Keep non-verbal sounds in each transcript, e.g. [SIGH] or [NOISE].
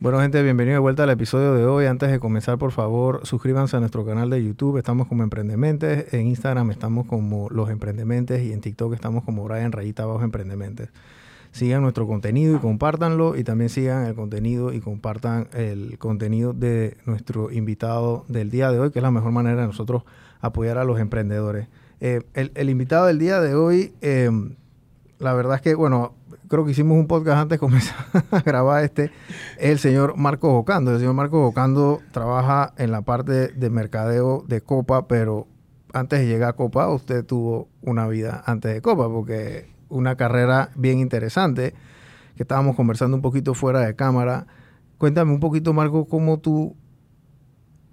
Bueno, gente, bienvenido de vuelta al episodio de hoy. Antes de comenzar, por favor, suscríbanse a nuestro canal de YouTube. Estamos como Emprendementes. En Instagram estamos como Los Emprendementes y en TikTok estamos como Brian Rayita Abajo Emprendementes. Sigan nuestro contenido y compártanlo. Y también sigan el contenido y compartan el contenido de nuestro invitado del día de hoy, que es la mejor manera de nosotros apoyar a los emprendedores. Eh, el, invitado del día de hoy, eh, la verdad es que, bueno, creo que hicimos un podcast antes [LAUGHS] de comenzar a grabar este, es el señor Marco Bocando. El señor Marco Bocando trabaja en la parte de mercadeo de Copa, pero antes de llegar a Copa, usted tuvo una vida antes de Copa, porque una carrera bien interesante, que estábamos conversando un poquito fuera de cámara. Cuéntame un poquito, Marco, cómo tú,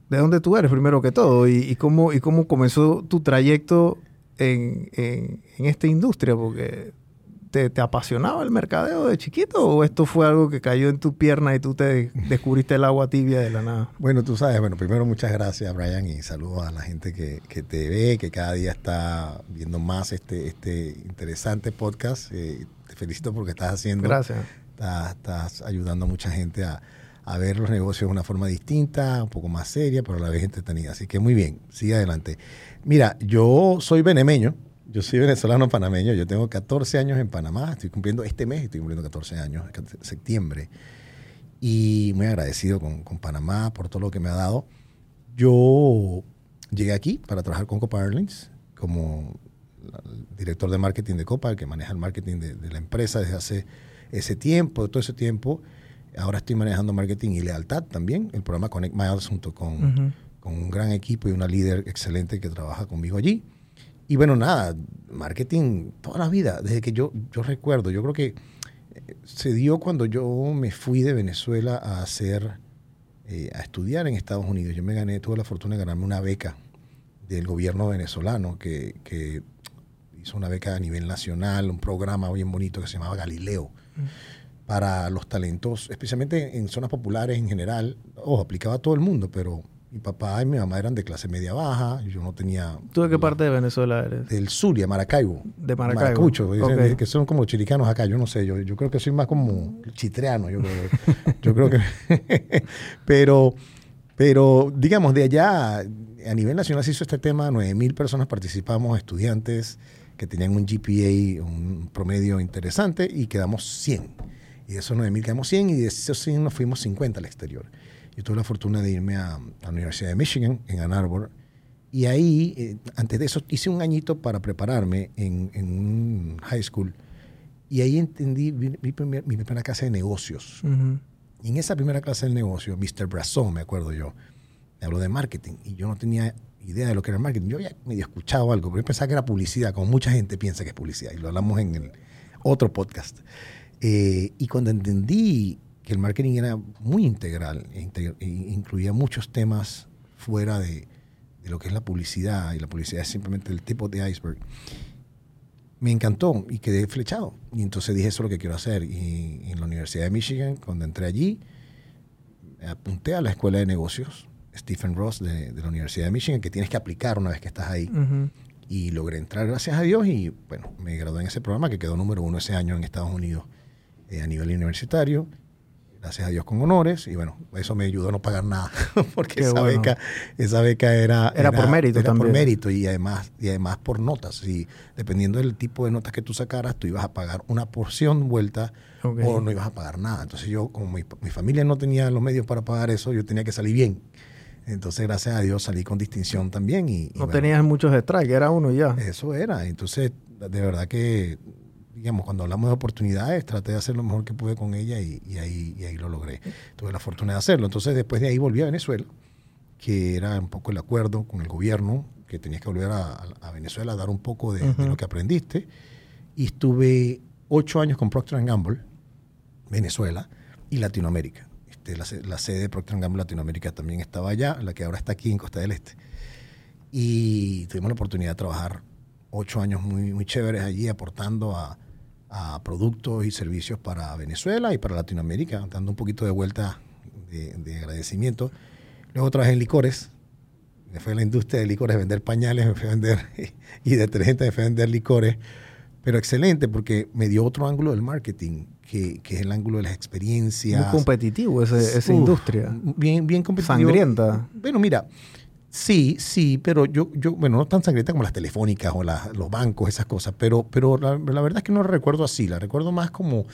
de dónde tú eres primero que todo y, cómo, y cómo comenzó tu trayecto en, en esta industria, porque te, apasionaba el mercadeo de chiquito o esto fue algo que cayó en tu pierna y tú te descubriste el agua tibia de la nada? Bueno, tú sabes, bueno, primero muchas gracias Brian y saludos a la gente que, te ve, que cada día está viendo más este, este interesante podcast. Eh, te felicito porque estás haciendo... Gracias. Estás, ayudando a mucha gente a, a ver los negocios de una forma distinta, un poco más seria, pero a la vez entretenida. Así que muy bien, sigue adelante. Mira, yo soy benemeño, yo soy venezolano panameño, yo tengo 14 años en Panamá, estoy cumpliendo este mes, estoy cumpliendo 14 años, septiembre, y muy agradecido con, Panamá por todo lo que me ha dado. Yo llegué aquí para trabajar con Copa Airlines como director de marketing de Copa, el que maneja el marketing de, la empresa desde hace ese tiempo, todo ese tiempo. Ahora estoy manejando marketing y lealtad también, el programa Connect Miles junto con, con un gran equipo y una líder excelente que trabaja conmigo allí. Y bueno, nada, marketing toda la vida, desde que yo, yo recuerdo, yo creo que eh, se dio cuando yo me fui de Venezuela a hacer, eh, a estudiar en Estados Unidos. Yo me gané, tuve la fortuna de ganarme una beca del gobierno venezolano que, que hizo una beca a nivel nacional, un programa bien bonito que se llamaba Galileo. para los talentos, especialmente en zonas populares en general. Ojo, aplicaba a todo el mundo, pero mi papá y mi mamá eran de clase media baja, yo no tenía... ¿Tú de qué parte de Venezuela eres? Del Zulia, Maracaibo. De Maracaibo. Maracucho, que son como chiricanos acá, yo no sé, yo, yo creo que soy más como chitreano, yo creo, yo creo que... [LAUGHS] pero, pero, digamos, de allá, a nivel nacional se hizo este tema, 9.000 personas participamos, estudiantes que tenían un GPA, un promedio interesante, y quedamos 100. Y de esos 9.000 quedamos 100 y de esos 100 nos fuimos 50 al exterior. Yo tuve la fortuna de irme a, la Universidad de Michigan, en Ann Arbor, y ahí, eh, antes de eso, hice un añito para prepararme en, un high school. Y ahí entendí mi, mi, primera clase de negocios. Y en esa primera clase de negocio, Mr. Brasson, me acuerdo yo, me habló de marketing. Y yo no tenía idea de lo que era el marketing. Yo había medio escuchado algo, pero yo pensaba que era publicidad, como mucha gente piensa que es publicidad. Y lo hablamos en el otro podcast. Eh, y cuando entendí que el marketing era muy integral, e, e incluía muchos temas fuera de, lo que es la publicidad, y la publicidad es simplemente el tipo de iceberg. Me encantó y quedé flechado. Y entonces dije, eso es lo que quiero hacer. Y, en la Universidad de Michigan, cuando entré allí, apunté a la escuela de negocios, Stephen Ross, de, la Universidad de Michigan, que tienes que aplicar una vez que estás ahí. Y logré entrar, gracias a Dios, y bueno, me gradué en ese programa que quedó número uno ese año en Estados Unidos eh, a nivel universitario gracias a Dios con honores. Y bueno, eso me ayudó a no pagar nada [LAUGHS] porque esa beca esa beca era era, por mérito era por mérito y además y además por notas. Y dependiendo del tipo de notas que tú sacaras tú ibas a pagar una porción vuelta o no ibas a pagar nada. Entonces yo como mi, familia no tenía los medios para pagar eso yo tenía que salir bien. Entonces gracias a Dios salí con distinción también y, no tenías muchos strikes era uno ya. Eso era. Entonces de verdad que digamos, cuando hablamos de oportunidades, traté de hacer lo mejor que pude con ella y, ahí, y ahí lo logré. Tuve la fortuna de hacerlo. Entonces, después de ahí volví a Venezuela, que era un poco el acuerdo con el gobierno, que tenías que volver a, Venezuela a dar un poco de, lo que aprendiste. Y estuve ocho años con Procter Gamble, Venezuela y Latinoamérica. Este, la, sede de Procter Gamble Latinoamérica también estaba allá, la que ahora está aquí en Costa del Este. Y tuvimos la oportunidad de trabajar ocho años muy, muy chéveres allí aportando a, a productos y servicios para Venezuela y para Latinoamérica, dando un poquito de vuelta de, agradecimiento. Luego trabajé en licores, me fui a la industria de licores, vender pañales, me fui a vender [LAUGHS] y detergentes, me fui a vender licores, pero excelente porque me dio otro ángulo del marketing, que, que es el ángulo de las experiencias. Muy competitivo ese- esa Uf, industria. Bien, bien competitivo. Sangrienta. Bueno, mira, sí, sí, pero yo, yo bueno, no tan sangrienta como las telefónicas o las- los bancos, esas cosas, pero, pero la, la verdad es que no la recuerdo así, la recuerdo más como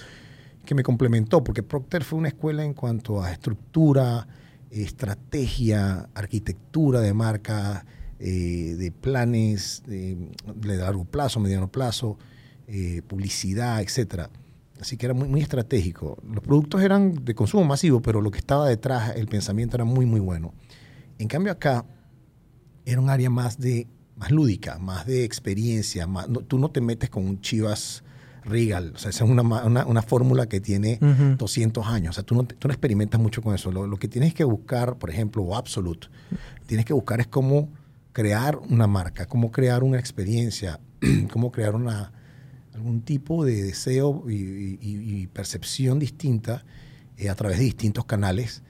que me complementó, porque Procter fue una escuela en cuanto a estructura, estrategia, arquitectura de marca, eh, de planes de, de largo plazo, mediano plazo, eh, publicidad, etcétera. Así que era muy, muy estratégico. Los productos eran de consumo masivo, pero lo que estaba detrás, el pensamiento era muy, muy bueno. En cambio acá era un área más de más lúdica, más de experiencia. Más, no- tú no te metes con un Chivas Regal. O sea, esa es una, una, una fórmula que tiene Ujú. 200 años. O sea, tú no, tú no experimentas mucho con eso. Lo, lo que tienes que buscar, por ejemplo, o Absolute, tienes que buscar es cómo crear una marca, cómo crear una experiencia, [CLEARS THROAT] cómo crear una, algún tipo de deseo y, y- y- y percepción distinta eh, a través de distintos canales.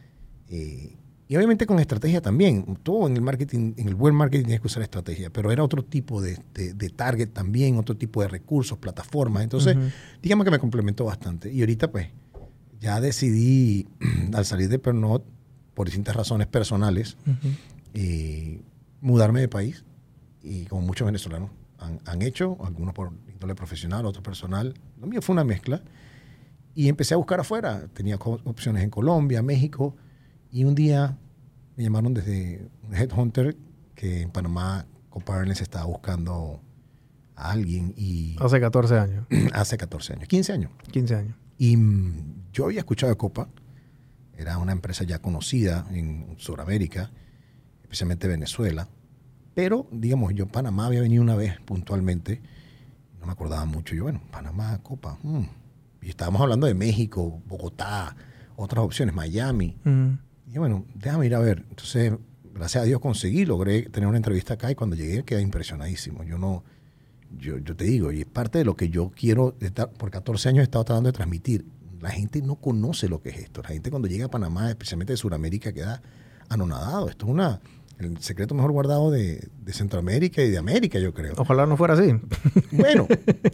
eh, y obviamente con estrategia también. Todo en el marketing, en el buen marketing tienes que usar estrategia, pero era otro tipo de, de- de target también, otro tipo de recursos, plataformas. Entonces, Ujú. digamos que me complementó bastante. Y ahorita, pues, ya decidí, [CLEARS THROAT] al salir de Pernod, por distintas razones personales, Ujú. eh, mudarme de país. Y como muchos venezolanos han, han hecho, algunos por índole profesional, otros personal. Lo mío fue una mezcla. Y empecé a buscar afuera. Tenía opciones en Colombia, México. Y un día me llamaron desde un headhunter que en Panamá Coparnes estaba buscando a alguien y Hace 14 años, [CLEARS THROAT] hace 14 años, 15 años. 15 años. Y mm, yo había escuchado de Copa, era una empresa ya conocida en Sudamérica, especialmente Venezuela, pero digamos, yo en Panamá había venido una vez puntualmente, no me acordaba mucho, yo bueno, Panamá, Copa, mm. y estábamos hablando de México, Bogotá, otras opciones, Miami. Y bueno, déjame ir a ver, entonces, gracias a Dios conseguí, logré tener una entrevista acá y cuando llegué quedé impresionadísimo, yo no, yo, yo te digo, y es parte de lo que yo quiero, estar, por 14 años he estado tratando de transmitir. La gente no conoce lo que es esto. La gente cuando llega a Panamá, especialmente de Sudamérica, queda anonadado. Esto es una, el secreto mejor guardado de, de Centroamérica y de América, yo creo. Ojalá no fuera así. [LAUGHS] Bueno,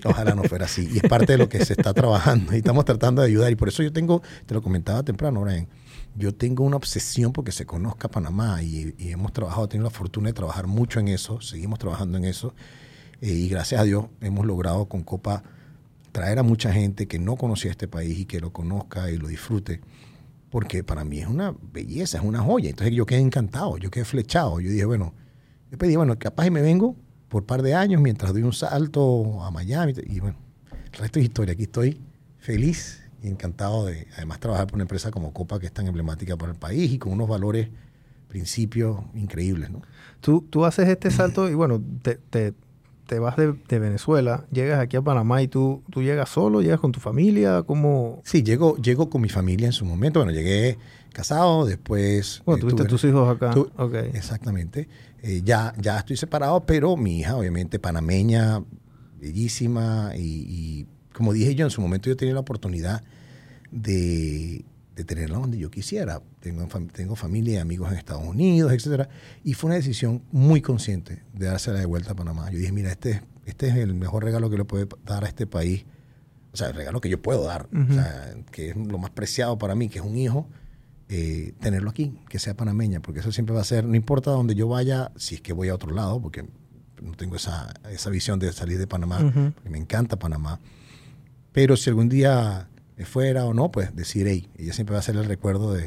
ojalá no fuera así. Y es parte de lo que se está trabajando y estamos tratando de ayudar. Y por eso yo tengo, te lo comentaba temprano, Brian, yo tengo una obsesión porque se conozca Panamá y, y hemos trabajado, tenido la fortuna de trabajar mucho en eso, seguimos trabajando en eso. Eh, y gracias a Dios hemos logrado con Copa traer a mucha gente que no conocía este país y que lo conozca y lo disfrute. Porque para mí es una belleza, es una joya. Entonces yo quedé encantado, yo quedé flechado. Yo dije, bueno, yo pedí, bueno, capaz y me vengo por par de años mientras doy un salto a Miami. Y bueno, el resto es historia. Aquí estoy feliz y encantado de además trabajar por una empresa como Copa que es tan emblemática para el país y con unos valores, principios increíbles, ¿no? Tú, tú haces este salto y bueno, te, te, te vas de, de Venezuela, llegas aquí a Panamá y tú, tú llegas solo, llegas con tu familia, ¿cómo? Sí, llego, llego con mi familia en su momento. Bueno, llegué casado, después... Bueno, tuviste tuve- tus hijos acá. tu- ok. Exactamente. Eh, ya, ya estoy separado, pero mi hija, obviamente, panameña, bellísima. Y, y como dije yo, en su momento yo tenía la oportunidad de, de tenerla donde yo quisiera. Tengo, tengo familia y amigos en Estados Unidos, etcétera. Y fue una decisión muy consciente de dársela de vuelta a Panamá. Yo dije, mira, este, es- este es el mejor regalo que le puede dar a este país. O sea, el regalo que yo puedo dar. O sea, que es lo más preciado para mí, que es un hijo eh, tenerlo aquí, que sea panameña, porque eso siempre va a ser, no importa donde yo vaya, si es que voy a otro lado, porque no tengo esa, esa visión de salir de Panamá, porque me encanta Panamá. Pero si algún día me fuera o no, pues decir, hey, ella siempre va a ser el recuerdo de,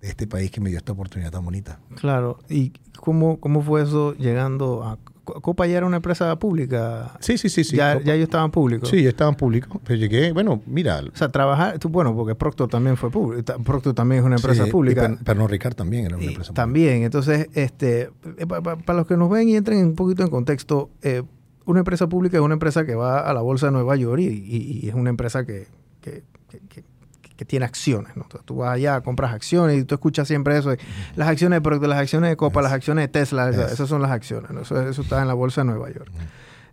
de este país que me dio esta oportunidad tan bonita. Claro. ¿Y cómo, cómo fue eso llegando a... Co- Copa ya era una empresa pública. Sí, sí, sí, sí. ya, Copa- ya ellos estaban públicos. Sí, yo estaba en público, pero llegué, bueno, mira. O sea, trabajar, tú, bueno, porque Proctor también fue público. Proctor también es una empresa sí, pública. y Per- Pernod Ricard también era una Y empresa también, entonces, este, eh, pa- pa- para los que nos ven y entren un poquito en contexto, eh, una empresa pública es una empresa que va a la bolsa de Nueva York y, y- y es una empresa que, que- que- que- que tiene acciones. ¿no? Entonces, tú vas allá, compras acciones y tú escuchas siempre eso, de las acciones de las acciones de Copa, Es. las acciones de Tesla, esas, Es. esas son las acciones. ¿no? Eso, eso está en la bolsa de Nueva York.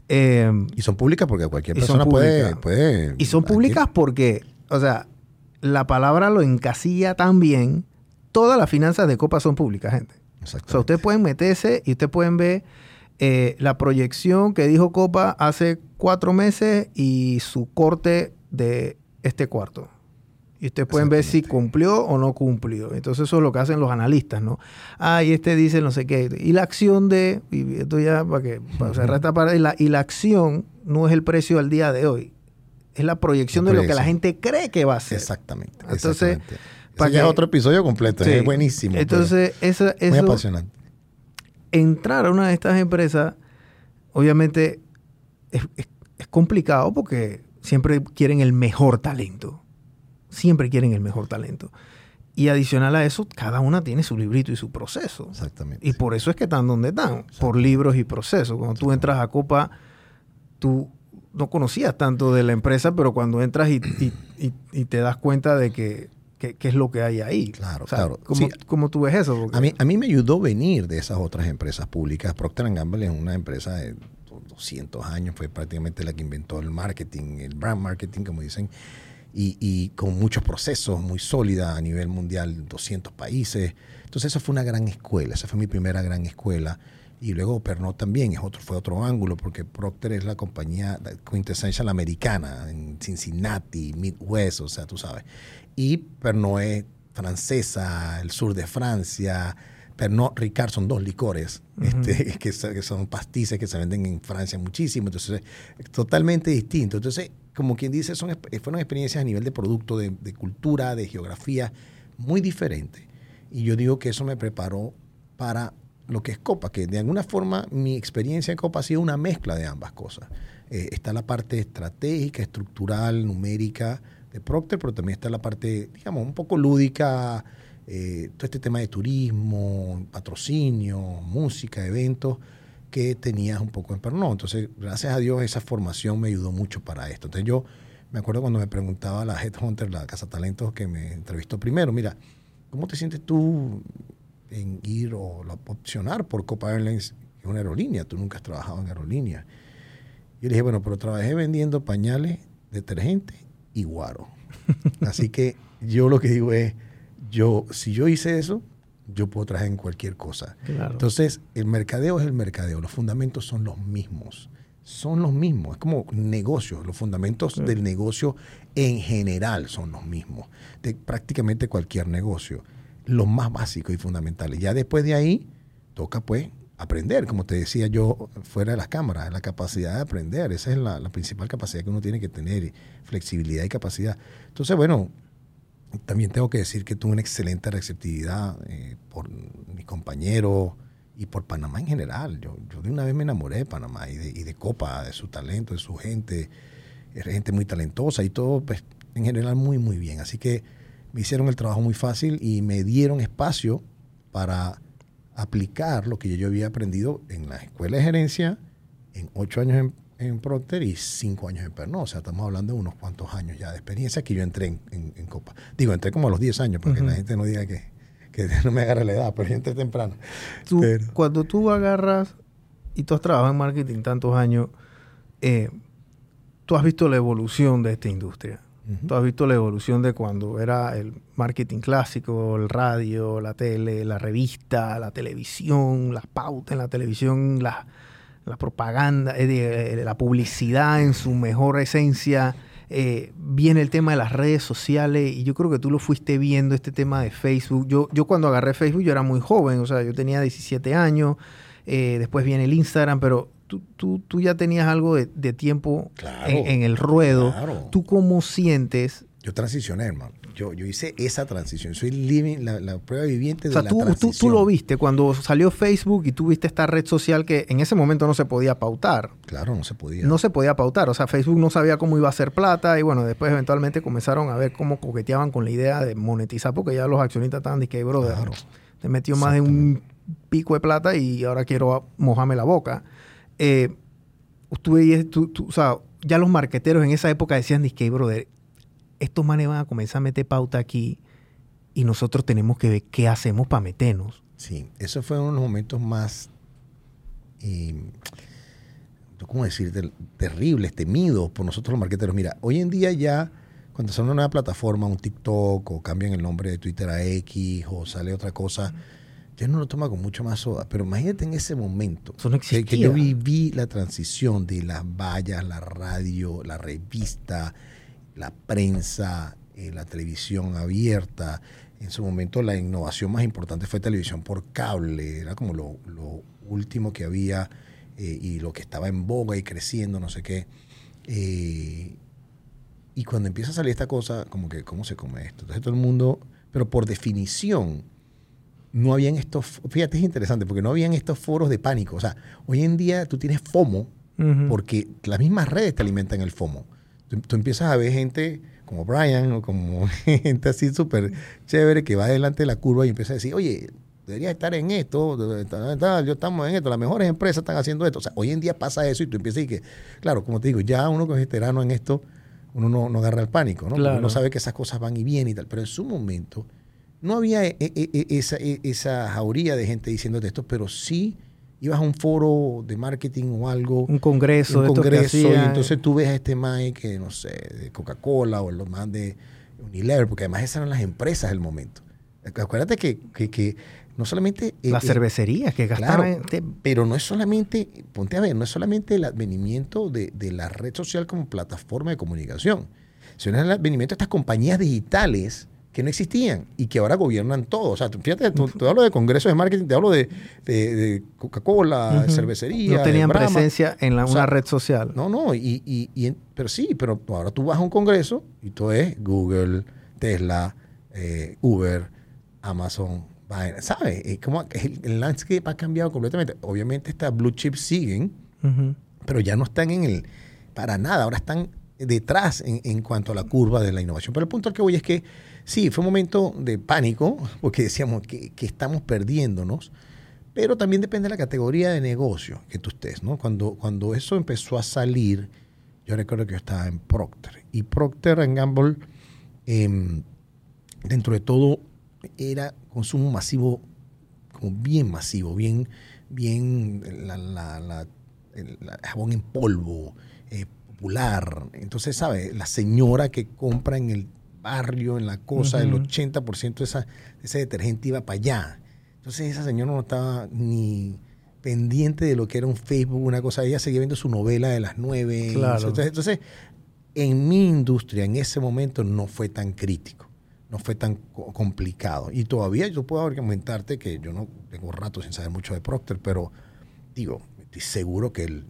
Eh, Y son públicas porque cualquier persona puede, puede. y son públicas porque, o sea, la palabra lo encasilla tan bien. Todas las finanzas de Copa son públicas, gente. O sea, ustedes pueden meterse y ustedes pueden ver eh, la proyección que dijo Copa hace cuatro meses y su corte de este cuarto. Y ustedes pueden ver si cumplió o no cumplió. Entonces eso es lo que hacen los analistas, ¿no? Ah, y este dice no sé qué. Y la acción de, y esto ya para que para cerrar esta parte, y la, y la acción no es el precio al día de hoy. Es la proyección de lo que la gente cree que va a ser. Exactamente. Entonces, para que, es otro episodio completo, es buenísimo. Entonces, eso, muy apasionante. Entrar a una de estas empresas, obviamente, es, es complicado porque siempre quieren el mejor talento siempre quieren el mejor talento. Y adicional a eso, cada una tiene su librito y su proceso. Exactamente. Y por eso es que están donde están, por libros y procesos. Cuando tú entras a Copa, tú no conocías tanto de la empresa, pero cuando entras y, te das cuenta de que, qué es lo que hay ahí. Claro, claro. ¿cómo, tú ves eso? A, mí, a mí me ayudó venir de esas otras empresas públicas. Procter Gamble es una empresa de 200 años, fue prácticamente la que inventó el marketing, el brand marketing, como dicen y, con muchos procesos, muy sólida a nivel mundial, 200 países. Entonces esa fue una gran escuela, esa fue mi primera gran escuela. Y luego Pernod también es otro, fue otro ángulo, porque Procter es la compañía quintessential americana, en Cincinnati, Midwest, o sea, tú sabes. Y Pernod es francesa, el sur de Francia. Pernod Ricard son dos licores este, [LAUGHS] que, que, son pastices que se venden en Francia muchísimo. Entonces, es totalmente distinto. Entonces, como quien dice, son, fueron experiencias a nivel de producto, de, cultura, de geografía, muy diferentes. Y yo digo que eso me preparó para lo que es Copa, que de alguna forma mi experiencia en Copa ha sido una mezcla de ambas cosas. Eh, está la parte estratégica, estructural, numérica de Procter, pero también está la parte, digamos, un poco lúdica, eh, todo este tema de turismo, patrocinio, música, eventos que tenías un poco en Pernod. Entonces, gracias a Dios, esa formación me ayudó mucho para esto. Entonces, yo me acuerdo cuando me preguntaba la Headhunter, la Casa Talentos que me entrevistó primero, mira, ¿cómo te sientes tú en ir o opcionar por Copa Airlines, en una aerolínea? Tú nunca has trabajado en aerolínea. Yo le dije, bueno, pero trabajé vendiendo pañales, detergente y guaro. Así que yo lo que digo es, yo, si yo hice eso, yo puedo trabajar en cualquier cosa. Entonces, el mercadeo es el mercadeo, los fundamentos son los mismos. Son los mismos, es como negocios, los fundamentos del negocio en general son los mismos, de prácticamente cualquier negocio, los más básicos y fundamentales. Ya después de ahí, toca pues aprender, como te decía yo fuera de las cámaras, la capacidad de aprender, esa es la, principal capacidad que uno tiene que tener, flexibilidad y capacidad. Entonces, bueno, también tengo que decir que tuve una excelente receptividad eh, por mis compañeros y por Panamá en general. Yo, de una vez me enamoré de Panamá y de, y de, Copa, de su talento, de su gente. Gente muy talentosa y todo, pues, en general muy, muy bien. Así que me hicieron el trabajo muy fácil y me dieron espacio para aplicar lo que yo había aprendido en la escuela de gerencia en ocho años en en Procter y cinco años en Pernod. O sea, estamos hablando de unos cuantos años ya de experiencia que yo entré en, Copa. Digo, entré como a los 10 años, porque la gente no diga que, que, [LAUGHS] no me agarre la edad, pero yo entré temprano. Cuando tú agarras y tú has trabajado en marketing tantos años, eh, tú has visto la evolución de esta industria. Tú has visto la evolución de cuando era el marketing clásico, el radio, la tele, la revista, la televisión, las pautas en la televisión, las la propaganda, eh, la publicidad en su mejor esencia. Eh, viene el tema de las redes sociales y yo creo que tú lo fuiste viendo, este tema de Facebook. Yo, yo cuando agarré Facebook yo era muy joven, o sea, yo tenía 17 años, eh, después viene el Instagram, pero tú, tú, tú ya tenías algo de, tiempo en, el ruedo. ¿Tú cómo sientes? Yo transicioné, hermano yo, yo hice esa transición. Soy living, la, prueba viviente de la transición. Tú, tú lo viste cuando salió Facebook y tú viste esta red social que en ese momento no se podía pautar. Claro, no se podía. No se podía pautar. O sea, Facebook no sabía cómo iba a hacer plata y bueno, después eventualmente comenzaron a ver cómo coqueteaban con la idea de monetizar porque ya los accionistas estaban de que, brother, te metió más de un pico de plata y ahora quiero mojarme la boca. Eh, ya los marqueteros en esa época decían, que, brother, estos manes van a comenzar a meter pauta aquí y nosotros tenemos que ver qué hacemos para meternos. Sí, eso fue uno de los momentos más, ¿cómo decir?, terribles, temidos por nosotros los marqueteros. Mira, hoy en día ya, cuando sale una nueva plataforma, un TikTok, o cambian el nombre de Twitter a X, o sale otra cosa, ya no lo toma con mucho más soda. Pero imagínate en ese momento Eso no que, que yo viví la transición de las vallas, la radio, la revista, la prensa, eh, la televisión abierta. En su momento la innovación más importante fue televisión por cable. Era como lo, lo último que había eh, y lo que estaba en boga y creciendo, no sé qué. Eh, y cuando empieza a salir esta cosa, como que, ¿cómo se come esto? Entonces todo el mundo, pero por definición, no habían estos, fíjate, es interesante, porque no habían estos foros de pánico. O sea, hoy en día tú tienes FOMO, porque las mismas redes te alimentan el FOMO. Tú, tú empiezas a ver gente como Brian o como [LAUGHS] gente así súper chévere que va delante de la curva y empieza a decir, oye, deberías estar en esto, yo estamos en esto, las mejores empresas están haciendo esto. O sea, hoy en día pasa eso y tú empiezas y que, claro, como te digo, ya uno que es veterano en esto, uno no, no agarra el pánico, ¿no? Claro. Uno sabe que esas cosas van y vienen y tal, pero en su momento no había e- e- e- esa, esa jauría de gente diciéndote esto, pero sí ibas a un foro de marketing o algo Un congreso, un congreso y entonces tú ves a este man que no sé de Coca-Cola o los más de Unilever porque además esas eran las empresas del momento acuérdate que, que, que no solamente eh, las eh, cervecerías que claro, gastaban. te- pero no es solamente ponte a ver no es solamente el advenimiento de, de la red social como plataforma de comunicación sino el advenimiento de estas compañías digitales que no existían y que ahora gobiernan todo. O sea, fíjate, tú- te hablo de congresos de marketing, te hablo de, de- de Coca-Cola, Ujú. cervecería. no tenían Brahma. presencia en la, O sea, una red social. No, no, y, y- y pero sí, pero ahora tú vas a un congreso y todo es Google, Tesla, eh, Uber, Amazon, ¿sabes? Es como el, el landscape ha cambiado completamente. Obviamente estas blue chips siguen, pero ya no están en el, para nada, ahora están detrás en, en cuanto a la curva de la innovación. Pero el punto al que voy es que sí, fue un momento de pánico, porque decíamos que, que estamos perdiéndonos, pero también depende de la categoría de negocio que tú estés, ¿no? Cuando, cuando eso empezó a salir, yo recuerdo que yo estaba en Procter, y Procter Gamble, em, dentro de todo, era consumo masivo, como bien masivo, bien, bien, la, el jabón en polvo, eh, popular. Entonces, ¿sabes? La señora que compra en el barrio, en la cosa, el Ujú. 80% de, esa, de ese detergente iba para allá. Entonces, esa señora no estaba ni pendiente de lo que era un Facebook, una cosa. Ella seguía viendo su novela de las nueve. Claro. Entonces, entonces, en mi industria, en ese momento, no fue tan crítico. No fue tan co- complicado. Y todavía yo puedo argumentarte que yo no tengo rato sin saber mucho de Procter, pero digo, estoy seguro que el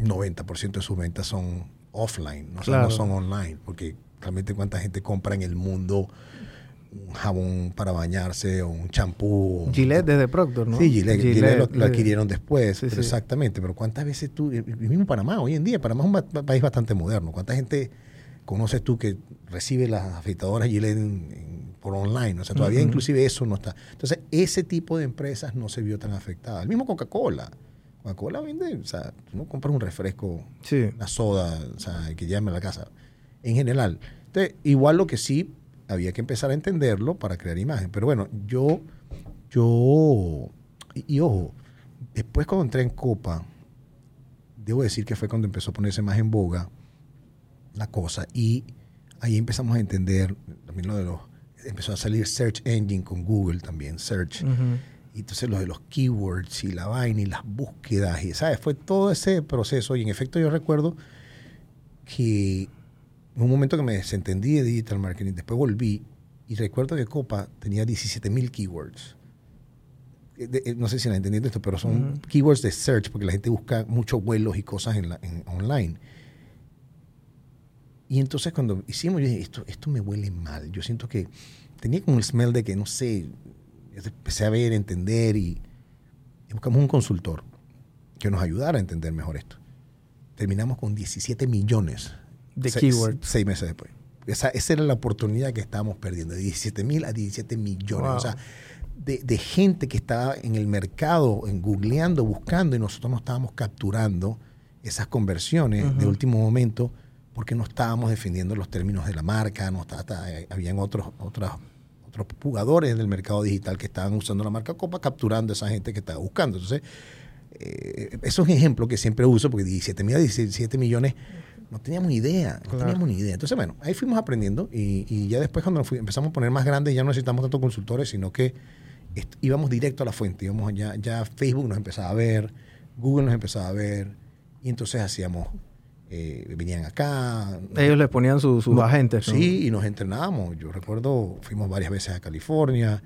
90% de sus ventas son offline, no son online, porque realmente cuánta gente compra en el mundo un jabón para bañarse o un champú. Gillette desde Procter, ¿no? Sí, Gillette, Gillette lo, lo adquirieron después, sí, pero sí. exactamente. Pero ¿cuántas veces tú, y mismo Panamá, hoy en día, Panamá es un país bastante moderno, ¿cuánta gente conoces tú que recibe las afeitadoras Gillette en- en- por online? O sea, todavía Ujú. inclusive eso no está. Entonces, ese tipo de empresas no se vio tan afectada. El mismo Coca-Cola. Coca-Cola vende, o sea, tú no compras un refresco Sí. una soda, o sea, que llame a la casa, en general. Entonces, igual lo que sí había que empezar a entenderlo para crear imagen. Pero bueno, yo, yo, y, y ojo, después cuando entré en Copa, debo decir que fue cuando empezó a ponerse más en boga la cosa y ahí empezamos a entender también lo de los, empezó a salir Search Engine con Google también, Search. Y entonces lo de los keywords y la vaina y las búsquedas, y, ¿sabes? Fue todo ese proceso. Y en efecto yo recuerdo que un momento que me desentendí de digital marketing, después volví y recuerdo que Copa tenía 17 mil keywords. Eh, de- eh, no sé si la entendiendo esto, pero son Ujú. keywords de search porque la gente busca muchos vuelos y cosas en la, en- online. Y entonces cuando hicimos, yo dije, esto, esto me huele mal. Yo siento que tenía como el smell de que, no sé, empecé a ver, entender y, y buscamos un consultor que nos ayudara a entender mejor esto. Terminamos con 17 millones De se- keywords. Seis meses después. Esa, esa era la oportunidad que estábamos perdiendo, de 17 mil a 17 millones. Wow. O sea, de, de gente que estaba en el mercado, en googleando, buscando, y nosotros no estábamos capturando esas conversiones de último momento porque no estábamos defendiendo los términos de la marca, no está, está- habían otros, otros, otros jugadores del mercado digital que estaban usando la marca Copa, capturando a esa gente que estaba buscando. Entonces, eh, eso es un ejemplo que siempre uso, porque 17 mil a 17 millones no teníamos ni idea, no Claro. teníamos ni idea. Entonces, bueno, ahí fuimos aprendiendo y, y ya después cuando nos fui- empezamos a poner más grandes, ya no necesitamos tanto consultores, sino que íbamos directo a la fuente, íbamos ya, ya Facebook nos empezaba a ver, Google nos empezaba a ver, y entonces hacíamos, eh, venían acá. Ellos les ponían sus agentes. Sí, y nos entrenábamos. Yo recuerdo, fuimos varias veces a California,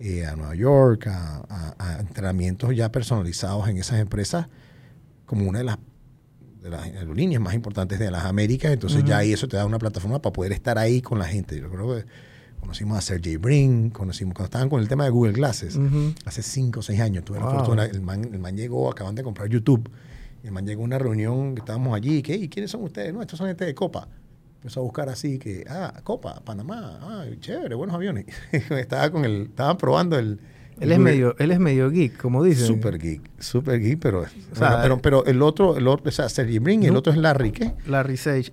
eh, a Nueva York, a, entrenamientos ya personalizados en esas empresas, como una de las, de las aerolíneas más importantes de las Américas. Entonces ya ahí eso te da una plataforma para poder estar ahí con la gente. Yo creo que conocimos a Sergey Brin, conocimos cuando estaban con el tema de Google Glasses, hace cinco o seis años. Tuve la fortuna, el man, el man llegó, acaban de comprar YouTube. El man llegó a una reunión que estábamos allí. ¿qué? ¿Y quiénes son ustedes? No, estos son gente de Copa. Empezó a buscar así que, ah, Copa, Panamá, ah, chévere, buenos aviones. [LAUGHS] Estaba con el, estaban probando el, él es, medio, él es medio geek, como dicen. Super geek, super geek, pero, pero, pero el otro, el otro, o sea, Sergey Brin, el otro es Larry, ¿qué? Larry Sage.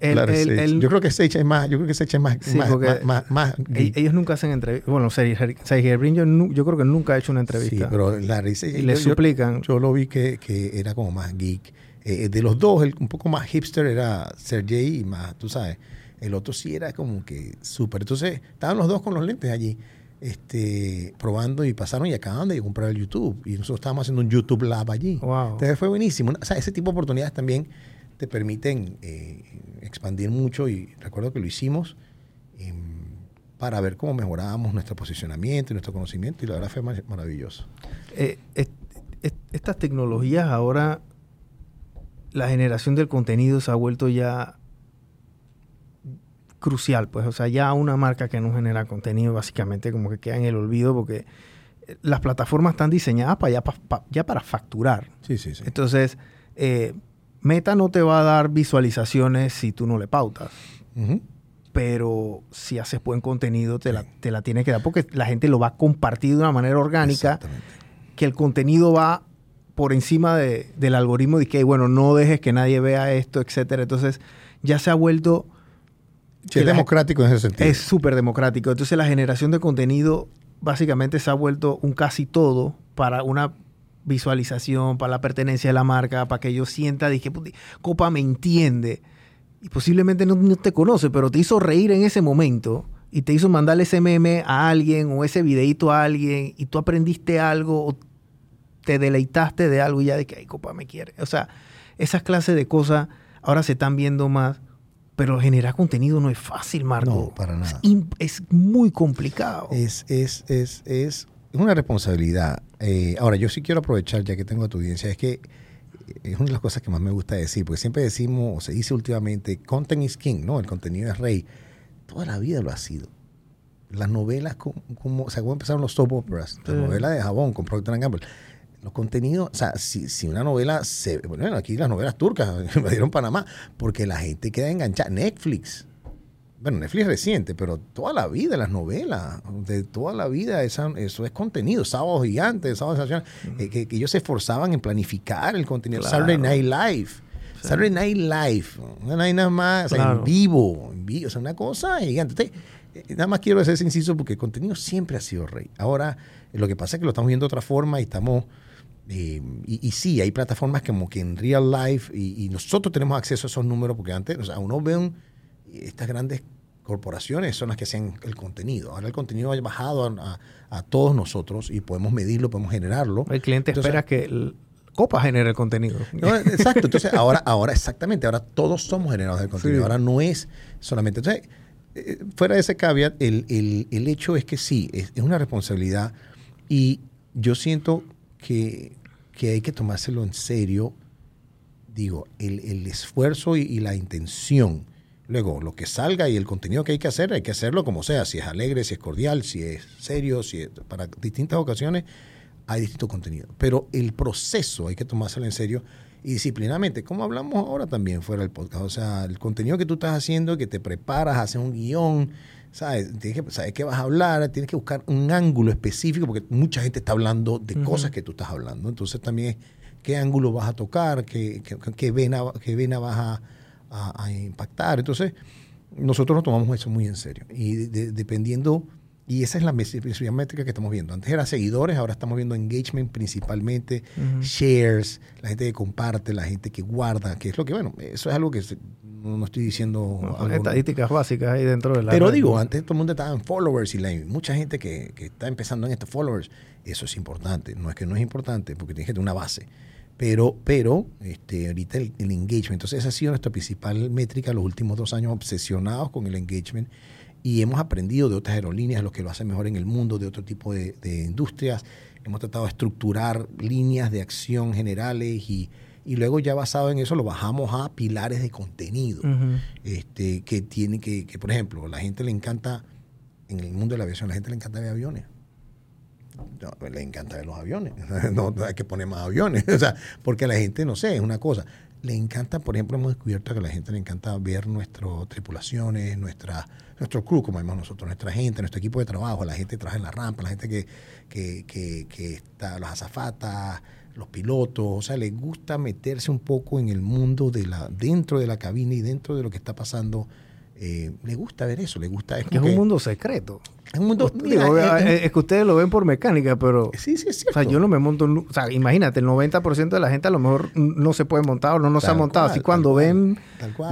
yo creo que Sage es más, yo creo que Sage es más, más, más, Ellos nunca hacen entrevistas. Bueno, Sergey Brin yo, yo, creo que nunca ha hecho una entrevista. Sí, pero Larry Sage. Y le suplican. Yo, lo vi que, que, era como más geek. Eh, de los dos, el un poco más hipster era Sergey y más, tú sabes. El otro sí era como que súper. Entonces, estaban los dos con los lentes allí este, probando y pasaron y acaban de comprar el YouTube. Y nosotros estábamos haciendo un YouTube Lab allí. Entonces fue buenísimo. O sea, ese tipo de oportunidades también te permiten eh, expandir mucho y recuerdo que lo hicimos em, para ver cómo mejorábamos nuestro posicionamiento y nuestro conocimiento y la verdad fue maravilloso. Eh, estas tecnologías ahora, la generación del contenido se ha vuelto ya crucial, pues, o sea, ya una marca que no genera contenido básicamente como que queda en el olvido porque eh, las plataformas están diseñadas para ya, para, ya para facturar. Sí, sí, sí. Entonces, eh, Meta no te va a dar visualizaciones si tú no le pautas. Pero si haces buen contenido, te, la, te la tiene que dar porque la gente lo va a compartir de una manera orgánica. Que el contenido va por encima de, del algoritmo de que, bueno, no dejes que nadie vea esto, etcétera. Entonces, ya se ha vuelto es democrático en ese sentido. Es súper democrático. Entonces la generación de contenido básicamente se ha vuelto un casi todo para una visualización, para la pertenencia de la marca, para que yo sienta, dije, Copa me entiende. Y posiblemente no, te conoce, pero te hizo reír en ese momento y te hizo mandarle ese meme a alguien o ese videito a alguien y tú aprendiste algo o te deleitaste de algo y ya de que, ay, Copa me quiere. O sea, esas clases de cosas ahora se están viendo más pero generar contenido no es fácil, Marco. No, para nada. Es, muy complicado. Es, es, es, es una responsabilidad. Eh, ahora, yo sí quiero aprovechar, ya que tengo a tu audiencia, es que es una de las cosas que más me gusta decir, porque siempre decimos, o se dice últimamente, content is king, ¿no? El contenido es rey. Toda la vida lo ha sido. Las novelas, como, o sea, cómo empezaron los soap operas, las novelas de jabón con Procter Gamble los contenidos, o sea, si, si, una novela se. Bueno, aquí las novelas turcas [LAUGHS] me dieron Panamá, porque la gente queda enganchada. Netflix. Bueno, Netflix reciente, pero toda la vida las novelas, de toda la vida eso es contenido. Sábado Gigante, Sábado eh, que, ellos se esforzaban en planificar el contenido. Saturday Night Live. Saturday Night Live. No hay nada más, en vivo, en vivo, o sea, una cosa gigante. Eh, nada más quiero hacer ese inciso porque el contenido siempre ha sido rey. Ahora, lo que pasa es que lo estamos viendo de otra forma y estamos eh, y, sí, hay plataformas como que en real life y, nosotros tenemos acceso a esos números porque antes, o sea, uno ve estas grandes corporaciones son las que hacen el contenido. Ahora el contenido ha bajado a, todos nosotros y podemos medirlo, podemos generarlo. El cliente espera que el Copa genere el contenido. exacto. Entonces, ahora, ahora exactamente, ahora todos somos generadores de contenido. Ahora no es solamente. Entonces, eh, fuera de ese caveat, el, el, hecho es que sí, es, es una responsabilidad y yo siento que, hay que tomárselo en serio, digo, el, esfuerzo y, la intención. Luego, lo que salga y el contenido que hay que hacer, hay que hacerlo como sea, si es alegre, si es cordial, si es serio, si es, para distintas ocasiones hay distinto contenido. Pero el proceso hay que tomárselo en serio y disciplinadamente, como hablamos ahora también fuera del podcast. O sea, el contenido que tú estás haciendo, que te preparas, haces un guion, ¿sabes? Tienes que saber qué vas a hablar, tienes que buscar un ángulo específico, porque mucha gente está hablando de cosas que tú estás hablando. Entonces también qué ángulo vas a tocar, qué, qué, vena, qué vena vas a, impactar. Entonces, nosotros nos tomamos eso muy en serio. Y dependiendo, y esa es la métrica que estamos viendo. Antes era seguidores, ahora estamos viendo engagement principalmente, shares, la gente que comparte, la gente que guarda, que es lo que, bueno, eso es algo que no, estoy diciendo... estadísticas básicas ahí dentro de la... Pero digo, antes todo el mundo estaba en followers y la, mucha gente que, que está empezando en estos followers, eso es importante. No es que no es importante, porque tienes que tener una base. Pero, pero este, ahorita el, engagement, entonces esa ha sido nuestra principal métrica los últimos dos años, obsesionados con el engagement y hemos aprendido de otras aerolíneas, lo que lo hace mejor en el mundo, de otro tipo de, industrias. Hemos tratado de estructurar líneas de acción generales y, y, luego ya basado en eso lo bajamos a pilares de contenido. este, que tiene que, que, por ejemplo, la gente le encanta, en el mundo de la aviación, la gente le encanta ver aviones. le encanta ver los aviones. [LAUGHS] no hay que poner más aviones. [LAUGHS] o sea, porque a la gente, no sé, es una cosa. Le encanta, por ejemplo, hemos descubierto que a la gente le encanta ver nuestras tripulaciones, nuestra nuestro crew, como llamamos nosotros, nuestra gente, nuestro equipo de trabajo, la gente que trabaja en la rampa, la gente que, que, que, que está, las azafatas, los pilotos, o sea, les gusta meterse un poco en el mundo de la, dentro de la cabina y dentro de lo que está pasando eh, le gusta ver eso, le gusta... Es, un mundo secreto. Es un mundo... es, que ustedes lo ven por mecánica, pero... Sí, sí, es cierto. O sea, yo no me monto... O sea, imagínate, el 90% de la gente a lo mejor no se puede montar o no, no se ha montado. Así cuando ven,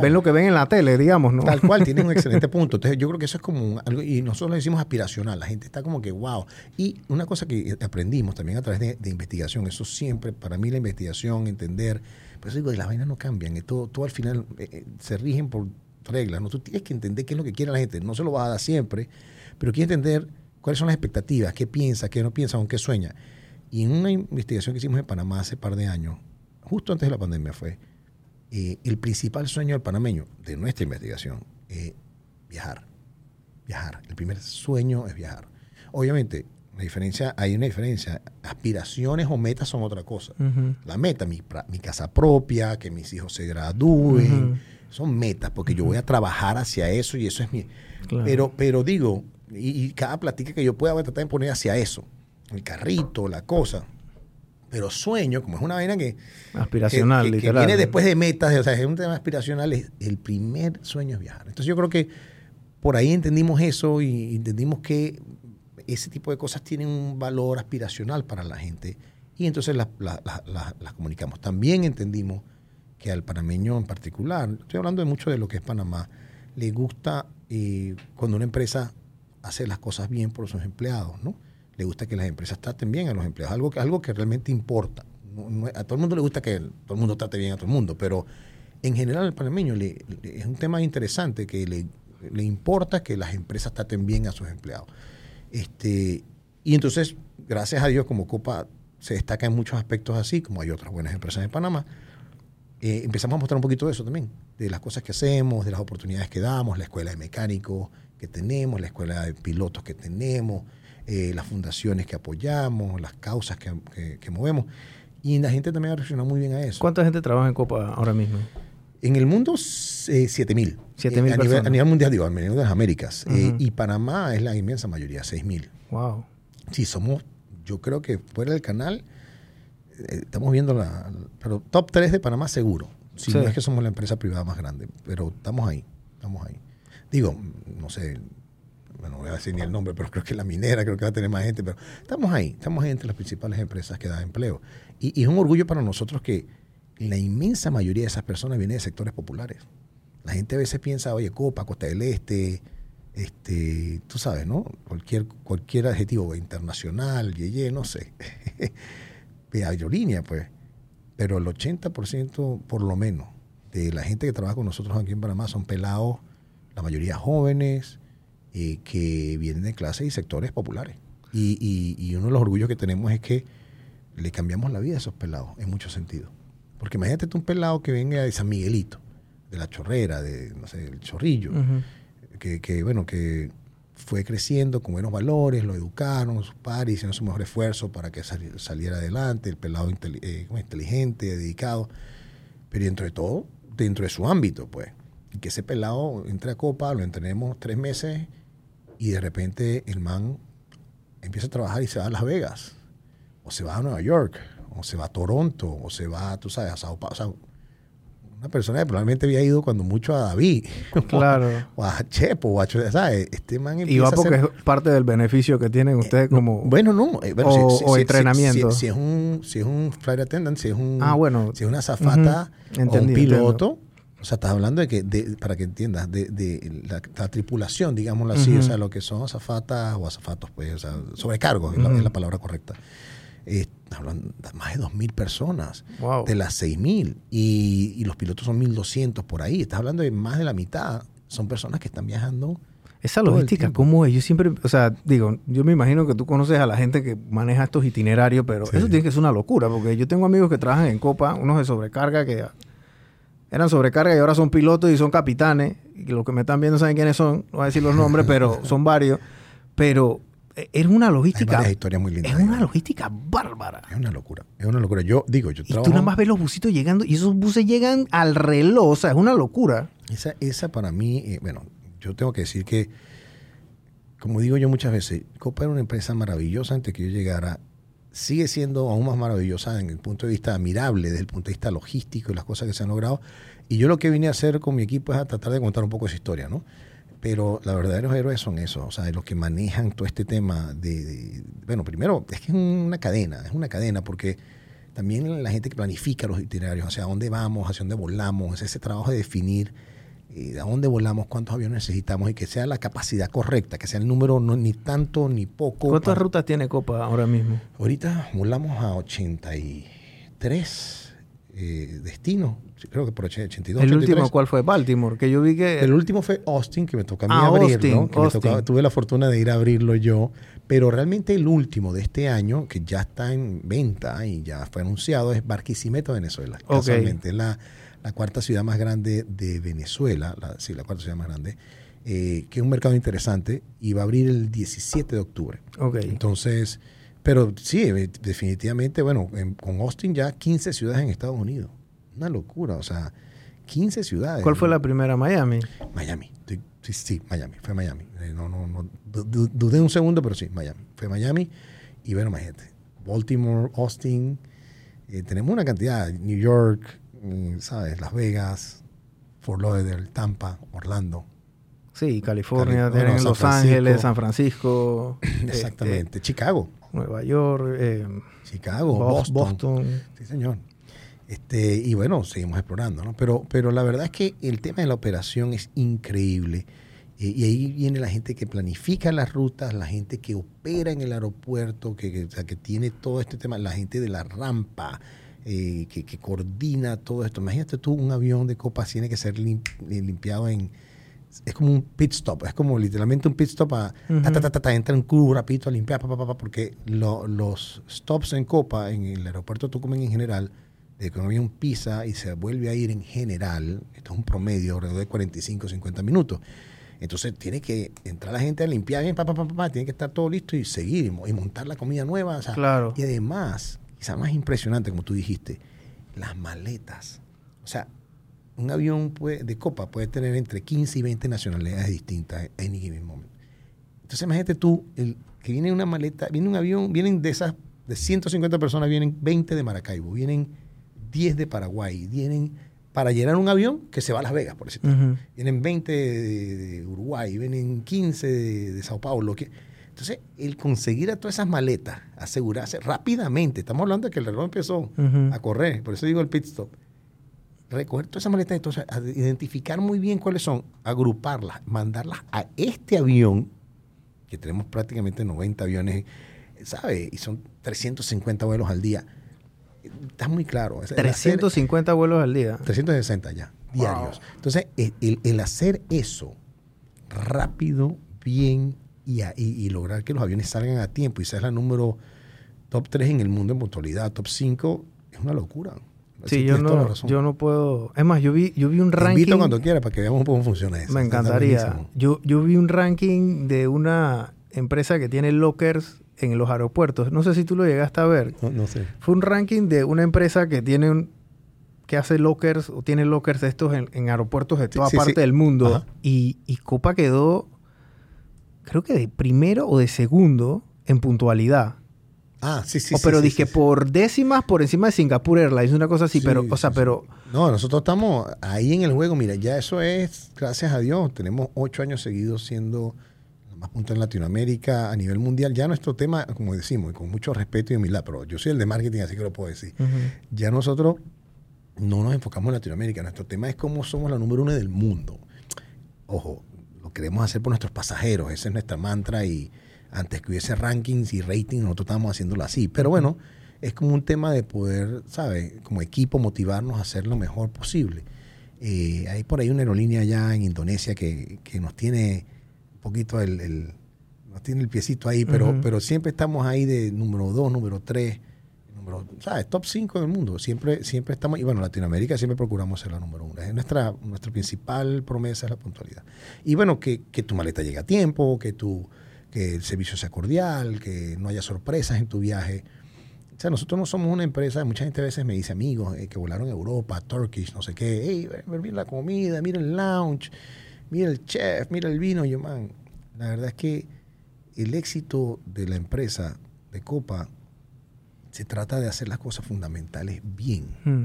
ven lo que ven en la tele, digamos, ¿no? Tal cual, tiene un [LAUGHS] excelente punto. Entonces yo creo que eso es como algo... Y nosotros lo decimos aspiracional. La gente está como que, wow. Y una cosa que aprendimos también a través de, investigación, eso siempre, para mí la investigación, entender... Pues digo, las vainas no cambian. Todo, todo al final eh, eh, se rigen por reglas. ¿no? Tú tienes que entender qué es lo que quiere la gente. No se lo vas a dar siempre, pero quieres entender cuáles son las expectativas, qué piensa, qué no piensa, aunque sueña. Y en una investigación que hicimos en Panamá hace par de años, justo antes de la pandemia fue, eh, el principal sueño del panameño, de nuestra investigación, es viajar. Viajar. El primer sueño es viajar. Obviamente, la diferencia, hay una diferencia. Aspiraciones o metas son otra cosa. La meta, mi, mi, casa propia, que mis hijos se gradúen, son metas, porque yo voy a trabajar hacia eso y eso es mi... Pero, pero digo, y, cada platica que yo pueda voy a tratar de poner hacia eso, el carrito, la cosa. Pero sueño, como es una vaina que... Aspiracional, que, que, viene después de metas, o sea, es un tema aspiracional, el primer sueño es viajar. Entonces yo creo que por ahí entendimos eso y entendimos que ese tipo de cosas tienen un valor aspiracional para la gente y entonces las, las comunicamos. También entendimos que al panameño en particular, estoy hablando de mucho de lo que es Panamá, le gusta eh, cuando una empresa hace las cosas bien por sus empleados, ¿no? Le gusta que las empresas traten bien a los empleados, algo, algo que realmente importa. a todo el mundo le gusta que todo el mundo trate bien a todo el mundo, pero en general al panameño le, es un tema interesante que le, le, importa que las empresas traten bien a sus empleados. Este, y entonces, gracias a Dios, como Copa se destaca en muchos aspectos así, como hay otras buenas empresas en Panamá, eh, empezamos a mostrar un poquito de eso también, de las cosas que hacemos, de las oportunidades que damos, la escuela de mecánicos que tenemos, la escuela de pilotos que tenemos, eh, las fundaciones que apoyamos, las causas que, movemos. Y la gente también ha reaccionado muy bien a eso. ¿Cuánta gente trabaja en Copa ahora mismo? En el mundo, eh, 7.000. 7.000 eh, a, nivel, a nivel mundial, digo, a nivel de las Américas. y Panamá es la inmensa mayoría, 6.000. Wow. Sí, somos, yo creo que fuera del canal, estamos viendo la, pero top 3 de Panamá seguro. Si no es que somos la empresa privada más grande, pero estamos ahí, estamos ahí. Digo, no sé, bueno, no voy a decir ni el nombre, pero creo que la minera creo que va a tener más gente, pero estamos ahí, estamos ahí entre las principales empresas que dan empleo. Y, es un orgullo para nosotros que la inmensa mayoría de esas personas viene de sectores populares. La gente a veces piensa, oye, Copa, Costa del Este, este, tú sabes, ¿no? Cualquier, cualquier adjetivo internacional, yeye, no sé. [LAUGHS] de aerolínea, pues. Pero el 80% por lo menos de la gente que trabaja con nosotros aquí en Panamá son pelados, la mayoría jóvenes, eh, que vienen de clases y sectores populares. Y, uno de los orgullos que tenemos es que le cambiamos la vida a esos pelados, en muchos sentidos. Porque imagínate tú un pelado que venga de San Miguelito, de la chorrera, de, no sé, del chorrillo, que, que, bueno, que fue creciendo con buenos valores, lo educaron, sus padres hicieron su mejor esfuerzo para que saliera adelante, el pelado eh, inteligente, dedicado, pero dentro de todo, dentro de su ámbito, pues. Y que ese pelado entre a Copa, lo entrenemos tres meses y de repente el man empieza a trabajar y se va a Las Vegas, o se va a Nueva York, o se va a Toronto, o se va, tú sabes, a Sao Paulo una persona que probablemente había ido cuando mucho a David. [LAUGHS] Claro. O a Chepo, o a ¿sabes? Este man Y va porque es parte del beneficio que tienen ustedes como... bueno, no. Eh, o, entrenamiento. Si, es un, si es un flight attendant, si es un... Ah, bueno. Si es una zafata o un piloto, O sea, estás hablando de que, de, para que entiendas, de, de la, la tripulación, digámoslo así, o sea, lo que son azafatas o azafatos, pues, o sea, sobrecargos, es, la, Ujú. es la palabra correcta. Eh, hablan de más de 2.000 personas, Wow. de las 6.000, y, y los pilotos son 1.200 por ahí. Estás hablando de más de la mitad, son personas que están viajando. Esa logística. ¿cómo es? Yo siempre, o sea, digo, yo me imagino que tú conoces a la gente que maneja estos itinerarios, pero Sí. eso tiene que ser una locura, porque yo tengo amigos que trabajan en Copa, unos de sobrecarga que eran sobrecarga y ahora son pilotos y son capitanes, y los que me están viendo saben quiénes son, no voy a decir los nombres, pero [LAUGHS] son varios, pero eh, es una Hay logística, varias historias muy lindas. es una logística bárbara. Es una locura, es una locura. Yo digo, yo Y trabajo... tú nada más ves los busitos llegando y esos buses llegan al reloj, o sea, es una locura. Esa, esa para mí, eh, bueno, yo tengo que decir que, como digo yo muchas veces, Copa era una empresa maravillosa antes que yo llegara. Sigue siendo aún más maravillosa en el punto de vista admirable, desde el punto de vista logístico y las cosas que se han logrado. Y yo lo que vine a hacer con mi equipo es a tratar de contar un poco esa historia, ¿no? Pero los verdaderos héroes son esos, o sea, los que manejan todo este tema de, bueno, primero, es que es una cadena, es una cadena porque también la gente que planifica los itinerarios, hacia dónde vamos, hacia dónde volamos, es ese trabajo de definir eh, a dónde volamos, cuántos aviones necesitamos y que sea la capacidad correcta, que sea el número no, ni tanto ni poco. ¿Cuántas para- rutas tiene Copa ahora mismo? Ahorita volamos a 83 eh, destinos, creo que por 82. El 83. último, ¿cuál fue? Baltimore, que yo vi que... El último fue Austin, que me tocó a mí Ah, abrirlo. Austin, que me Austin. tocaba- tuve la fortuna de ir a abrirlo yo. Pero realmente el último de este año, que ya está en venta y ya fue anunciado, es Barquisimeto, Venezuela. Ok. Casualmente, la, la cuarta ciudad más grande de Venezuela. La, sí, la cuarta ciudad más grande. eh, que es un mercado interesante y va a abrir el 17 de octubre. Ok. Entonces, pero sí, eh, definitivamente, bueno, en- con Austin ya 15 ciudades en Estados Unidos. Una locura, o sea, 15 ciudades. ¿Cuál fue la primera? Miami. Miami. Sí, sí, Miami. Fue Miami. Eh, No, no, no. du- du- Dudé un segundo, pero sí, Miami. Fue Miami. Y bueno, imagínate. Baltimore, Austin. eh, tenemos una cantidad. New York, ¿sabes? Las Vegas, Fort Lauderdale, Tampa, Orlando. Sí, California, Cali- bueno, Los. Ángeles, San Francisco. eh, [CLEARS THROAT] Exactamente. Chicago. eh, Nueva York, eh, Chicago, Bos- Boston. Boston. Sí, señor. Este, y bueno, seguimos explorando, ¿no? Pero, pero la verdad es que el tema de la operación es increíble. Eh, y ahí viene la gente que planifica las rutas, la gente que opera en el aeropuerto, que, que, o sea, que tiene todo este tema, la gente de la rampa, eh, que, que coordina todo esto. Imagínate tú, un avión de copas tiene que ser lim- eh, limpiado en... Es como un pit stop, es como literalmente un pit stop a... ta, ta, ta, ta, ta, entra en cubo rapidito a limpiar, pa, pa, pa, porque lo- los stops en Copa, en el aeropuerto de Tucumán en general, de que un avión pisa y se vuelve a ir en general, esto es un promedio alrededor de 45 50 minutos. Entonces tiene que entrar la gente a limpiar bien, pa, pa, pa, tiene que estar todo listo y seguir y montar la comida nueva. o sea, Claro. Y además, quizás más impresionante, como tú dijiste, las maletas. O sea, un avión puede- de copa puede tener entre 15 y 20 nacionalidades distintas en any given moment. Entonces imagínate tú, el, que viene una maleta, viene un avión, vienen de esas, de 150 personas, vienen 20 de Maracaibo, vienen 10 de Paraguay, vienen para llenar un avión que se va a Las Vegas, por decirlo. Ujú. Vienen 20 de, de Uruguay, vienen 15 de, de Sao Paulo. que- entonces, el conseguir a todas esas maletas, asegurarse rápidamente, estamos hablando de que el reloj empezó a correr, por eso digo el pit stop. Recoger todas esas maletas, entonces, identificar muy bien cuáles son, agruparlas, mandarlas a este avión, que tenemos prácticamente 90 aviones, ¿sabes? Y son 350 vuelos al día. Está muy claro. El hacer- 350 vuelos al día. 360 ya, diarios. Entonces, el, el- el hacer eso rápido, bien y, a- y- y lograr que los aviones salgan a tiempo y seas la número top 3 en el mundo en puntualidad, top 5, es una locura. Sí, yo no, yo no puedo. Es más, yo vi, yo vi un Te ranking. invito cuando quieras para que veamos cómo funciona eso. Me encantaría. Yo, yo vi un ranking de una empresa que tiene lockers en los aeropuertos. No sé si tú lo llegaste a ver. No, no sé. Fue un ranking de una empresa que tiene un que hace lockers o tiene lockers de estos en, en aeropuertos de toda sí, parte sí. del mundo. Y, y Copa quedó, creo que de primero o de segundo en puntualidad. Ah, sí, sí. o sí, pero sí, dije sí, sí. por décimas por encima de Singapore Airlines, una cosa así. Sí, pero, o sea, pero No, nosotros estamos ahí en el juego. Mira, ya eso es, gracias a Dios, tenemos ocho años seguidos siendo la más punta en Latinoamérica a nivel mundial. Ya nuestro tema, como decimos, y con mucho respeto y humildad, pero yo soy el de marketing, así que lo puedo decir. Ya nosotros no nos enfocamos en Latinoamérica. Nuestro tema es cómo somos la número uno del mundo. Ojo, lo queremos hacer por nuestros pasajeros. Esa es nuestra mantra y antes que hubiese rankings y ratings, nosotros estábamos haciéndolo así. Pero bueno, es como un tema de poder, ¿sabes? Como equipo motivarnos a hacer lo mejor posible. Eh, hay por ahí una aerolínea allá en Indonesia que, que nos tiene un poquito el, el, nos tiene el piecito ahí, pero, pero siempre estamos ahí de número dos, número tres, número, ¿sabes? Top 5 del mundo. Siempre, siempre estamos, y bueno, Latinoamérica siempre procuramos ser la número uno. Es nuestra, nuestra principal promesa es la puntualidad. Y bueno, que, que tu maleta llegue a tiempo, que, tu, que el servicio sea cordial, que no haya sorpresas en tu viaje. O sea, nosotros no somos una empresa, mucha gente a veces me dice amigos eh, que volaron a Europa, Turkish, no sé qué, hey, mira la comida, mira el lounge, mira el chef, mira el vino. Yo, man, la verdad es que el éxito de la empresa de Copa se trata de hacer las cosas fundamentales bien, Mm.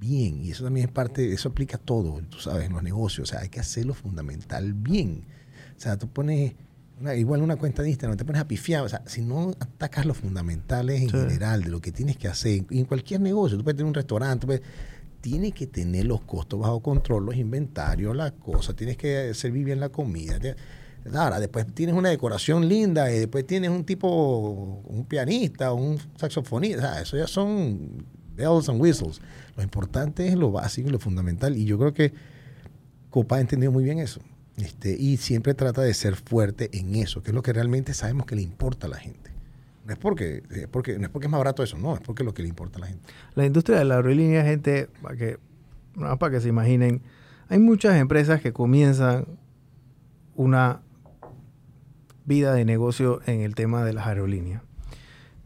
bien. Y eso también es parte, eso aplica a todo, tú sabes, en los negocios. O sea, hay que hacerlo fundamental bien. O sea, tú pones, una- igual una cuenta de Instagram, te pones a pifiar. O sea, si no atacas los fundamentales en Sí. general de lo que tienes que hacer, en cualquier negocio, tú puedes tener un restaurante, tú puedes- tienes que tener los costos bajo control, los inventarios, las cosas, tienes que servir bien la comida. Ahora, después tienes una decoración linda y después tienes un tipo, un pianista, un saxofonista. Eso ya son bells and whistles. Lo importante es lo básico y lo fundamental. Y yo creo que Copa ha entendido muy bien eso. Este, y siempre trata de ser fuerte en eso, que es lo que realmente sabemos que le importa a la gente. No es porque, es porque, no es porque es más barato eso, no, es porque es lo que le importa a la gente. La industria de la aerolínea, gente, para que, nada para que se imaginen, hay muchas empresas que comienzan una vida de negocio en el tema de las aerolíneas.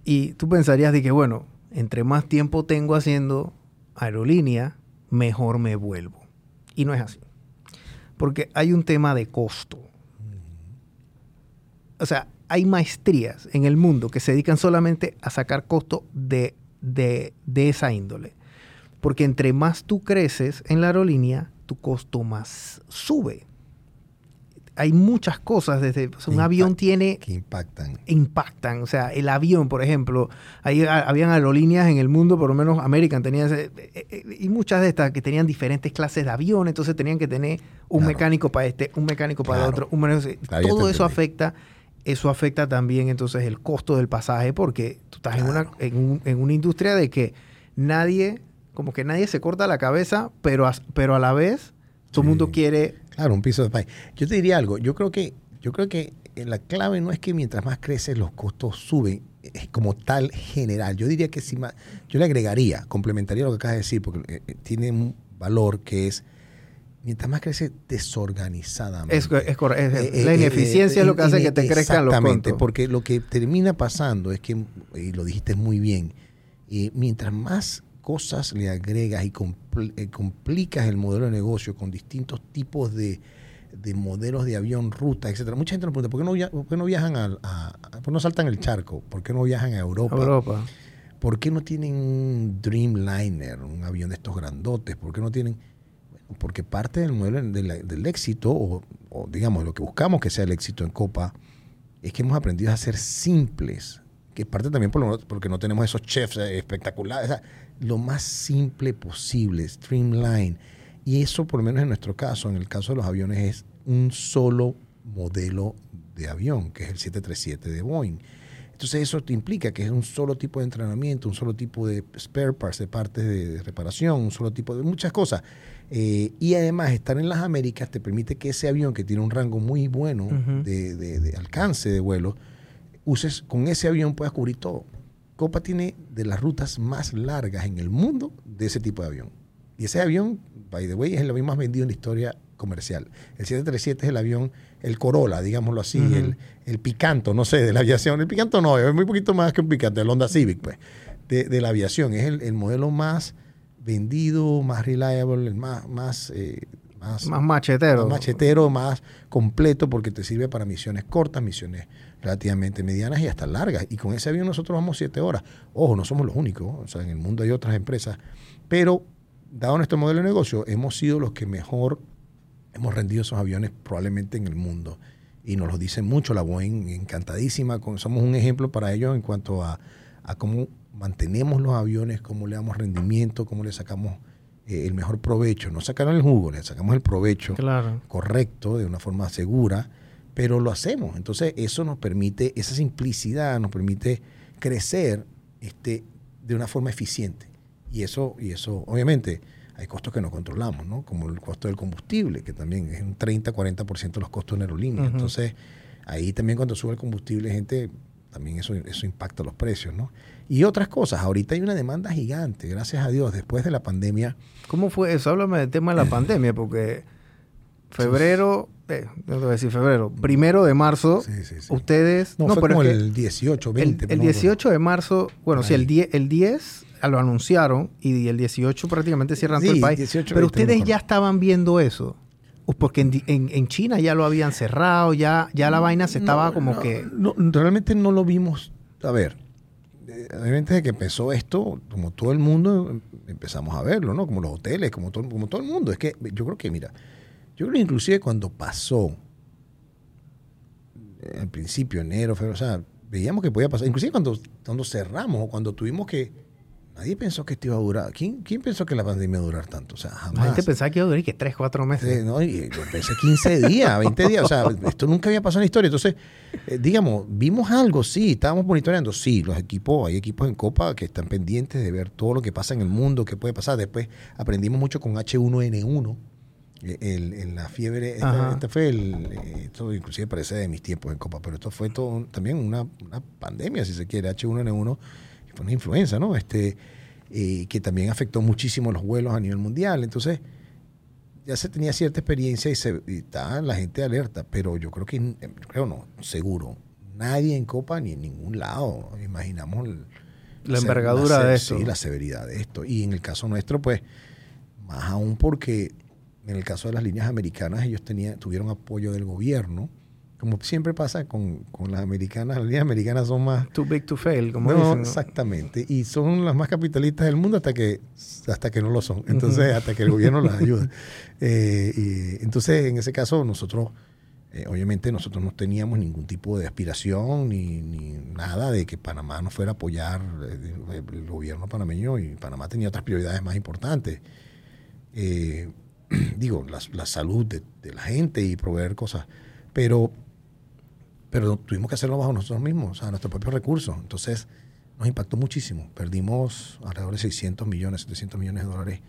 Y tú pensarías de que, bueno, entre más tiempo tengo haciendo aerolínea, mejor me vuelvo. Y no es así. Porque hay un tema de costo. O sea, hay maestrías en el mundo que se dedican solamente a sacar costo de, de, de esa índole. Porque entre más tú creces en la aerolínea, tu costo más sube. Hay muchas cosas desde o sea, un Impact- avión tiene Que impactan. impactan. O sea, el avión, por ejemplo, ahí ha- habían aerolíneas en el mundo, por lo menos American tenía eh, eh, y muchas de estas que tenían diferentes clases de avión, entonces tenían que tener un Claro. mecánico para este, un mecánico para el otro, un mecánico- Claro, todo eso afecta, eso afecta también entonces el costo del pasaje, porque tú estás en, una, en, un- en una industria de que nadie, como que nadie se corta la cabeza, pero, as- pero a la vez todo el Sí. mundo quiere Claro, un piso de pay. Yo te diría algo, yo creo que, yo creo que eh, la clave no es que mientras más creces los costos suben, es como tal general. Yo diría que si más, yo le agregaría, complementaría lo que acabas de decir, porque eh, eh, tiene un valor que es mientras más crece desorganizadamente. Es, es Eh, la eh, ineficiencia eh, es lo que hace eh, que te crezcan los Exactamente, costos. porque lo que termina pasando es que, y lo dijiste muy bien, eh, mientras más cosas le agregas y compl- eh, complicas el modelo de negocio con distintos tipos de, de modelos de avión, ruta, etcétera. Mucha gente nos pregunta, ¿por qué no, via- por qué no viajan a, a- a- por qué no saltan el charco? ¿Por qué no viajan a Europa? Europa. ¿Por qué no tienen un Dreamliner, un avión de estos grandotes? ¿Por qué no tienen...? Bueno, porque parte del modelo del éxito, o, o digamos, lo que buscamos que sea el éxito en Copa, es que hemos aprendido a ser simples. Que parte también por lo- porque no tenemos esos chefs eh, espectaculares. O sea, lo más simple posible, streamline. Y eso, por lo menos en nuestro caso, en el caso de los aviones, es un solo modelo de avión, que es el 737 de Boeing. Entonces eso te implica que es un solo tipo de entrenamiento, un solo tipo de spare parts, de partes de reparación, un solo tipo de muchas cosas. Eh, y además estar en las Américas te permite que ese avión que tiene un rango muy bueno de, de- de alcance de vuelo, uses con ese avión puedas cubrir todo. Copa tiene de las rutas más largas en el mundo de ese tipo de avión. Y ese avión, by the way, es el avión más vendido en la historia comercial. El 737 es el avión, el Corolla, digámoslo así, el, el Picanto, no sé, de la aviación. El Picanto no, es muy poquito más que un Picanto, el Honda Civic, pues, de, de la aviación. Es el, el modelo más vendido, más reliable, el más, más, eh, más, Más machetero. más machetero, más completo, porque te sirve para misiones cortas, misiones relativamente medianas y hasta largas. Y con ese avión nosotros vamos siete horas. Ojo, no somos los únicos, o sea, en el mundo hay otras empresas, pero dado nuestro modelo de negocio, hemos sido los que mejor hemos rendido esos aviones probablemente en el mundo. Y nos lo dice mucho la Boeing, encantadísima. Con, somos un ejemplo para ellos en cuanto a, a cómo mantenemos los aviones, cómo le damos rendimiento, cómo le sacamos eh, el mejor provecho. No sacaron el jugo, le sacamos el provecho Claro. correcto, de una forma segura, pero lo hacemos. Entonces eso nos permite, esa simplicidad nos permite crecer este, de una forma eficiente. Y eso, y eso, obviamente, hay costos que no controlamos, ¿no? Como el costo del combustible, que también es un 30-40% de los costos de aerolínea. Entonces, ahí también cuando sube el combustible, gente, también eso, eso impacta los precios, ¿no? Y otras cosas. Ahorita hay una demanda gigante, gracias a Dios, después de la pandemia. ¿Cómo fue eso? Háblame del tema de la [LAUGHS] pandemia, porque febrero, eh, no te voy a decir febrero, primero de marzo, Sí, sí, sí. ustedes... No, fue pero como es que el 18, el, 20. el acuerdo. 18 de marzo, bueno, sí, el ahí. 10, el 10 lo anunciaron y el 18 prácticamente cierran todo Sí, el país. 18, pero 20, no me ustedes ya estaban viendo eso. O Porque en, di- en- en China ya lo habían cerrado, ya, ya la vaina se estaba No, como no, que... no, realmente no lo vimos. A ver, eh, obviamente desde que empezó esto, como todo el mundo, em- empezamos a verlo, ¿no? Como los hoteles, como todo, como todo el mundo. Es que yo creo que, mira, yo creo que inclusive cuando pasó, eh, al principio, enero, febrero, o sea, veíamos que podía pasar. Inclusive cuando, cuando cerramos o cuando tuvimos que... Nadie pensó que esto iba a durar. ¿Quién, quién pensó que la pandemia iba a durar tanto? O sea, jamás. La gente pensaba que iba a durar que 3, 4 meses. No, y yo pensé 15 días, 20 días, o sea, esto nunca había pasado en la historia. Entonces, eh, digamos, vimos algo, sí, estábamos monitoreando, sí, los equipos, hay equipos en Copa que están pendientes de ver todo lo que pasa en el mundo, qué puede pasar. Después aprendimos mucho con H1N1, eh, el, el- la fiebre, esta, este fue el, eh, esto inclusive parece de mis tiempos en Copa, pero esto fue todo un- también una, una pandemia, si se quiere, H1N1, y fue una influenza, ¿no? Este, eh, que también afectó muchísimo los vuelos a nivel mundial. Entonces, ya se tenía cierta experiencia y, se, y estaba la gente alerta, pero yo creo que, creo no, seguro, nadie en Copa ni en ningún lado imaginamos el- La envergadura de esto. Sí, la severidad de esto. Y en el caso nuestro, pues, más aún porque en el caso de las líneas americanas, ellos tenían, tuvieron apoyo del gobierno. Como siempre pasa con, con las americanas, las líneas americanas son más Too big to fail, como no, dicen. ¿no? exactamente. Y son las más capitalistas del mundo hasta que, hasta que no lo son. Entonces, hasta que el gobierno las ayuda. [LAUGHS] Eh, y entonces, en ese caso, nosotros, eh, obviamente, nosotros no teníamos ningún tipo de aspiración ni, ni nada de que Panamá nos fuera a apoyar eh, el gobierno panameño y Panamá tenía otras prioridades más importantes. Eh, [CLEARS THROAT] digo, la, la salud de, de la gente y proveer cosas. Pero pero tuvimos que hacerlo bajo nosotros mismos, o sea, nuestros propios recursos. Entonces, nos impactó muchísimo. Perdimos alrededor de 600 millones, 700 millones de dólares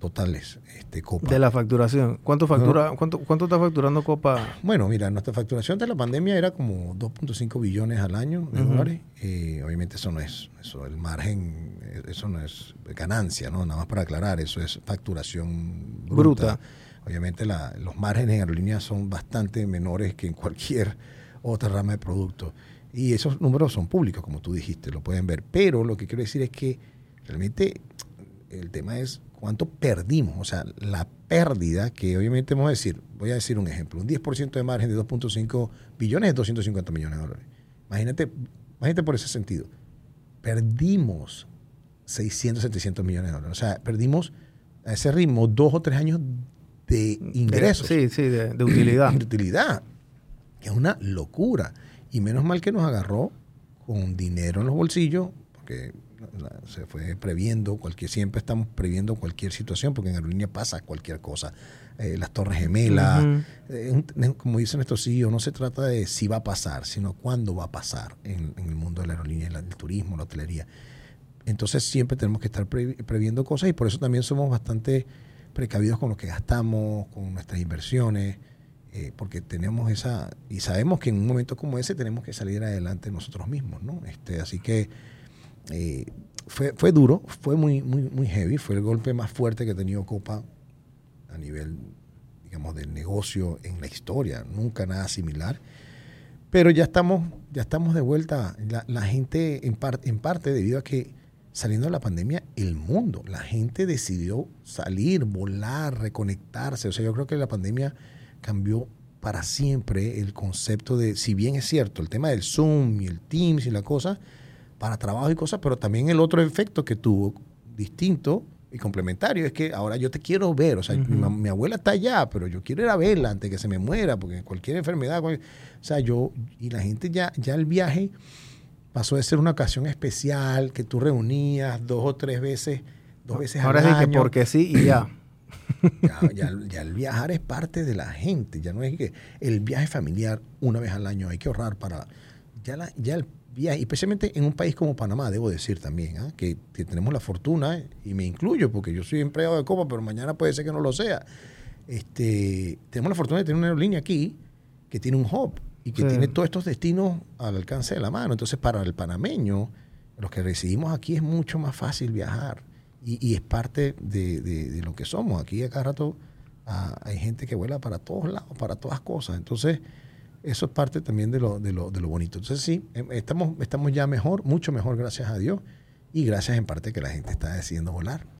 totales. Este, Copa. De la facturación. ¿Cuánto factura, cuánto, cuánto está facturando Copa? Bueno, mira, nuestra facturación de la pandemia era como 2.5 billones al año de dólares. Eh, obviamente eso no es, eso, el margen, eh, eso no es ganancia, ¿no? Nada más para aclarar, eso es facturación bruta. Bruta. Obviamente la- los márgenes en aerolíneas son bastante menores que en cualquier otra rama de producto. Y esos números son públicos, como tú dijiste, lo pueden ver. Pero lo que quiero decir es que realmente el tema es cuánto perdimos. O sea, la pérdida que obviamente vamos a decir, voy a decir un ejemplo, un 10% de margen de 2.5 billones es 250 millones de dólares. Imagínate, imagínate por ese sentido. Perdimos 600, 700 millones de dólares. O sea, perdimos a ese ritmo dos o tres años de ingresos De- sí, sí, de, de utilidad. [CLEARS THROAT] de utilidad, que es una locura. Y menos mal que nos agarró con dinero en los bolsillos, porque se fue previendo cualquier, siempre estamos previendo cualquier situación, porque en aerolínea pasa cualquier cosa. Eh, las torres gemelas, eh, como dice nuestro CEO, no se trata de si va a pasar, sino cuándo va a pasar en, en el mundo de la aerolínea, el turismo, la hotelería. Entonces siempre tenemos que estar pre- previendo cosas y por eso también somos bastante precavidos con lo que gastamos, con nuestras inversiones, eh, porque tenemos esa, y sabemos que en un momento como ese tenemos que salir adelante nosotros mismos, ¿no? Este, así que eh, fue, fue duro, fue muy, muy, muy heavy, fue el golpe más fuerte que ha tenido Copa a nivel, digamos, del negocio en la historia, nunca nada similar. Pero ya estamos, ya estamos de vuelta. La, gente, en, par- en parte, debido a que saliendo de la pandemia, el mundo, la gente decidió salir, volar, reconectarse. O sea, yo creo que la pandemia cambió para siempre el concepto de, si bien es cierto, el tema del Zoom y el Teams y la cosa, para trabajo y cosas, pero también el otro efecto que tuvo, distinto y complementario, es que ahora yo te quiero ver. O sea, mi, mam- mi abuela está allá, pero yo quiero ir a verla antes que se me muera, porque cualquier enfermedad, o sea, yo, y la gente ya, ya el viaje pasó de ser una ocasión especial que tú reunías dos o tres veces, dos veces Ahora al es de que año. porque sí y ya. [COUGHS] Ya, ya- ya el viajar es parte de la gente, ya no es que el viaje familiar una vez al año hay que ahorrar para... Ya, la- ya el viaje, y especialmente en un país como Panamá, debo decir también, ¿ah? que, que tenemos la fortuna, y me incluyo porque yo soy empleado de Copa, pero mañana puede ser que no lo sea. Este, tenemos la fortuna de tener una aerolínea aquí que tiene un hub y que Sí. tiene todos estos destinos al alcance de la mano. Entonces, para el panameño, los que residimos aquí es mucho más fácil viajar y, y es parte de, de- de lo que somos. Aquí a cada rato ah, hay gente que vuela para todos lados, para todas cosas. Entonces, eso es parte también de lo, de lo, de lo bonito. Entonces, sí, em- estamos, estamos ya mejor, mucho mejor, gracias a Dios. Y gracias en parte que la gente está decidiendo volar.